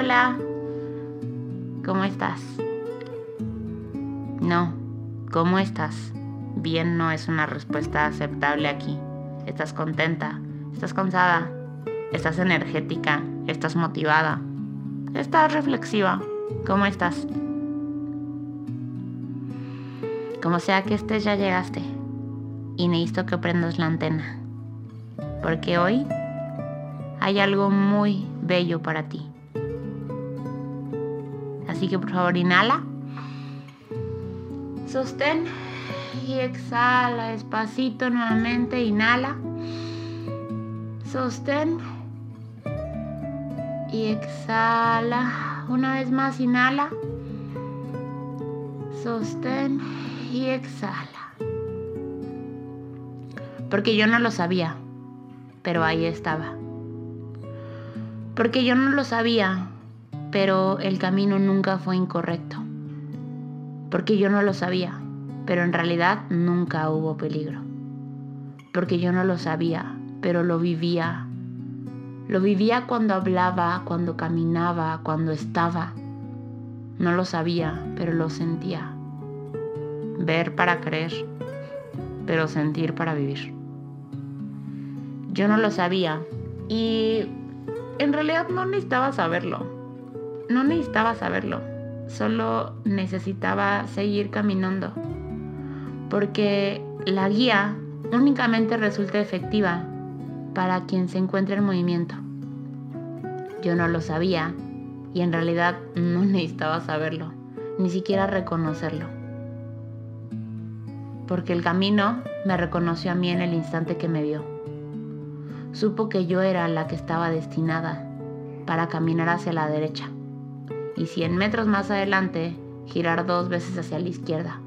Hola, ¿cómo estás? No, ¿cómo estás? Bien no es una respuesta aceptable aquí. Estás contenta, estás cansada, estás energética, estás motivada, estás reflexiva. ¿Cómo estás? Como sea que estés, ya llegaste. Y necesito que prendas la antena. Porque hoy hay algo muy bello para ti. Así que por favor inhala. Sostén y exhala despacito nuevamente. Inhala. Sostén y exhala. Una vez más, inhala. Sostén y exhala. Porque yo no lo sabía, pero ahí estaba. Porque yo no lo sabía, pero el camino nunca fue incorrecto. Porque yo no lo sabía, pero en realidad nunca hubo peligro. Porque yo no lo sabía, pero lo vivía. Lo vivía cuando hablaba, cuando caminaba, cuando estaba. No lo sabía, pero lo sentía. Ver para creer, pero sentir para vivir. Yo no lo sabía y en realidad no necesitaba saberlo. No necesitaba saberlo. Solo necesitaba seguir caminando. Porque la guía únicamente resulta efectiva para quien se encuentra en movimiento. Yo no lo sabía y en realidad no necesitaba saberlo, ni siquiera reconocerlo porque el camino me reconoció a mí en el instante que me vio. Supo que yo era la que estaba destinada para caminar hacia la derecha y 100 metros más adelante girar dos veces hacia la izquierda,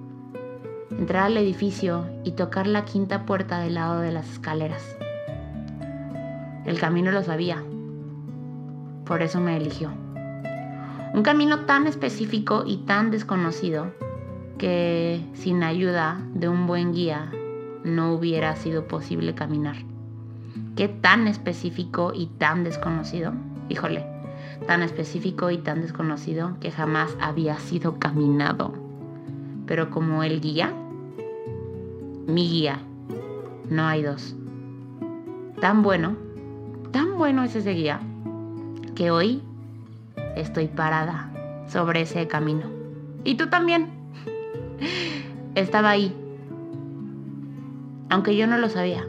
entrar al edificio y tocar la quinta puerta del lado de las escaleras. El camino lo sabía, por eso me eligió. Un camino tan específico y tan desconocido que sin ayuda de un buen guía no hubiera sido posible caminar. ¿Qué tan específico y tan desconocido? Híjole, tan específico y tan desconocido que jamás había sido caminado. Pero como el guía, mi guía, no hay dos. Tan bueno, tan bueno es ese guía, que hoy estoy parada sobre ese camino. Y tú también estaba ahí. Aunque yo no lo sabía,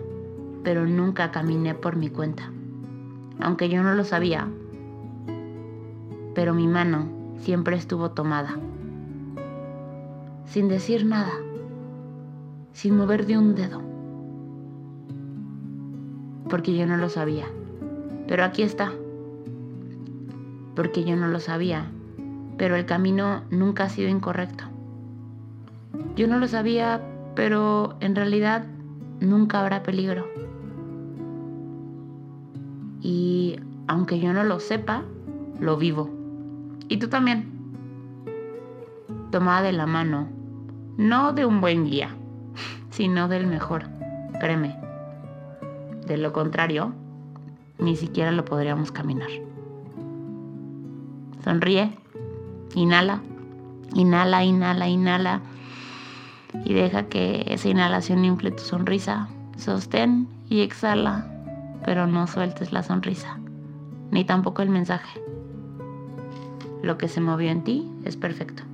pero nunca caminé por mi cuenta. Aunque yo no lo sabía, pero mi mano siempre estuvo tomada. Sin decir nada, sin mover de un dedo. Porque yo no lo sabía. Pero aquí está. Porque yo no lo sabía, pero el camino nunca ha sido incorrecto. Yo no lo sabía, pero en realidad nunca habrá peligro. Y aunque yo no lo sepa, lo vivo. Y tú también. Tomada de la mano, no de un buen guía, sino del mejor, créeme. De lo contrario, ni siquiera lo podríamos caminar. Sonríe, inhala, inhala, inhala, inhala y deja que esa inhalación infle tu sonrisa. Sostén y exhala, pero no sueltes la sonrisa, ni tampoco el mensaje. Lo que se movió en ti es perfecto.